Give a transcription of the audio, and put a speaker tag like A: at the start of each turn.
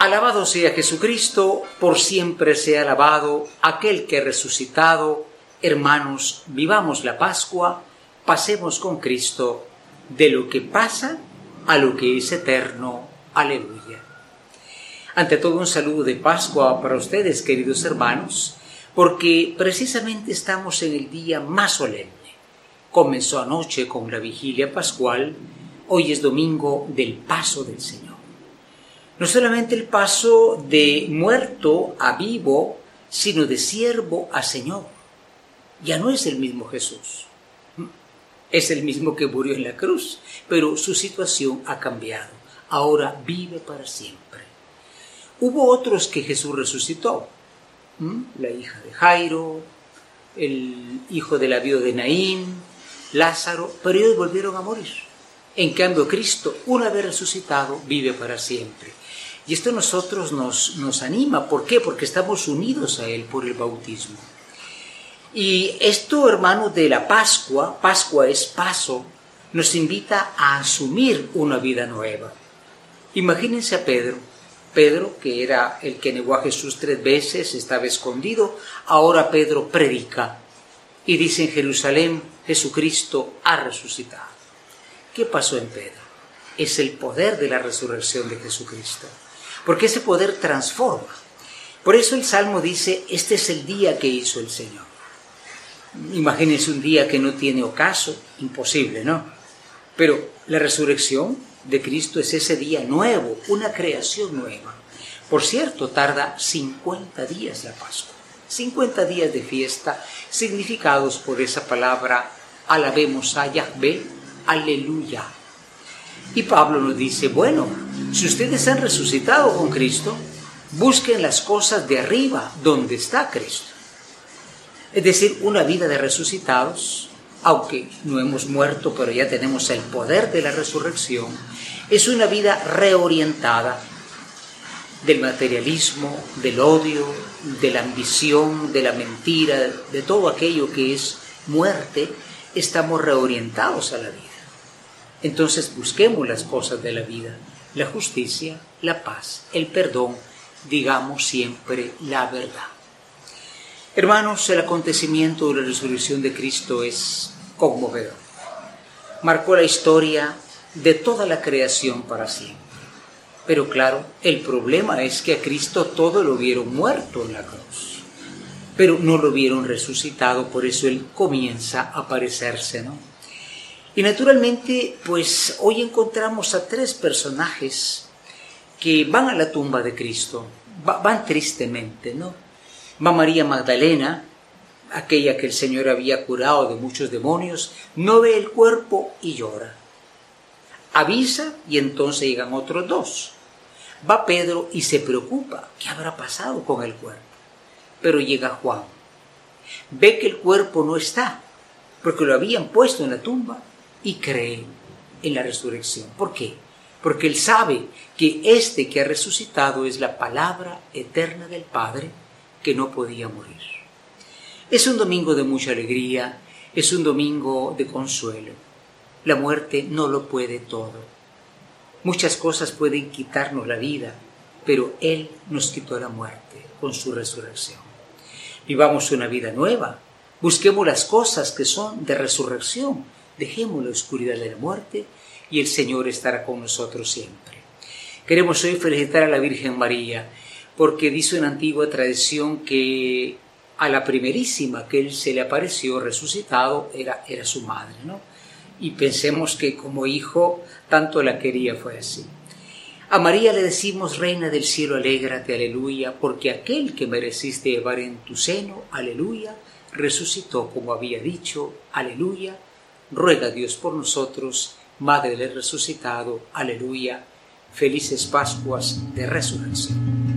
A: Alabado sea Jesucristo, por siempre sea alabado aquel que resucitado. Hermanos, vivamos la Pascua, pasemos con Cristo de lo que pasa a lo que es eterno. Aleluya. Ante todo un saludo de Pascua para ustedes, queridos hermanos, porque precisamente estamos en el día más solemne. Comenzó anoche con la vigilia pascual, hoy es domingo del paso del Señor no solamente el paso de muerto a vivo, sino de siervo a Señor. Ya no es el mismo Jesús. Es el mismo que murió en la cruz, pero su situación ha cambiado. Ahora vive para siempre. Hubo otros que Jesús resucitó. La hija de Jairo, el hijo de la viuda de Naín, Lázaro, pero ellos volvieron a morir. En cambio, Cristo, una vez resucitado, vive para siempre. Y esto a nosotros nos, nos anima. ¿Por qué? Porque estamos unidos a Él por el bautismo. Y esto, hermano, de la Pascua, Pascua es paso, nos invita a asumir una vida nueva. Imagínense a Pedro. Pedro, que era el que negó a Jesús tres veces, estaba escondido, ahora Pedro predica y dice en Jerusalén, Jesucristo ha resucitado. ¿Qué pasó en Pedro? Es el poder de la resurrección de Jesucristo porque ese poder transforma. Por eso el Salmo dice, este es el día que hizo el Señor. Imagínense un día que no tiene ocaso, imposible, ¿no? Pero la resurrección de Cristo es ese día nuevo, una creación nueva. Por cierto, tarda 50 días la Pascua, 50 días de fiesta, significados por esa palabra, alabemos a Yahvé, aleluya. Y Pablo nos dice, bueno, si ustedes han resucitado con Cristo, busquen las cosas de arriba, donde está Cristo. Es decir, una vida de resucitados, aunque no hemos muerto, pero ya tenemos el poder de la resurrección, es una vida reorientada del materialismo, del odio, de la ambición, de la mentira, de todo aquello que es muerte, estamos reorientados a la vida. Entonces busquemos las cosas de la vida la justicia, la paz, el perdón, digamos siempre la verdad. Hermanos, el acontecimiento de la resurrección de Cristo es conmovedor. Marcó la historia de toda la creación para siempre. Pero claro, el problema es que a Cristo todo lo vieron muerto en la cruz, pero no lo vieron resucitado, por eso Él comienza a aparecerse, ¿no? Y naturalmente, pues hoy encontramos a tres personajes que van a la tumba de Cristo, van tristemente, ¿no? Va María Magdalena, aquella que el Señor había curado de muchos demonios, no ve el cuerpo y llora. Avisa y entonces llegan otros dos. Va Pedro y se preocupa, ¿qué habrá pasado con el cuerpo? Pero llega Juan. Ve que el cuerpo no está, porque lo habían puesto en la tumba y cree en la resurrección. ¿Por qué? Porque él sabe que este que ha resucitado es la palabra eterna del Padre que no podía morir. Es un domingo de mucha alegría, es un domingo de consuelo. La muerte no lo puede todo. Muchas cosas pueden quitarnos la vida, pero Él nos quitó la muerte con su resurrección. Vivamos una vida nueva, busquemos las cosas que son de resurrección, dejemos la oscuridad de la muerte y el Señor estará con nosotros siempre. Queremos hoy felicitar a la Virgen María porque dice una antigua tradición que a la primerísima que él se le apareció resucitado era, era su madre, ¿no? Y pensemos que como hijo tanto la quería fue así. A María le decimos, Reina del cielo, alégrate, aleluya, porque aquel que mereciste llevar en tu seno, aleluya, resucitó como había dicho, aleluya, ruega Dios por nosotros, Madre del resucitado, aleluya, felices Pascuas de resurrección.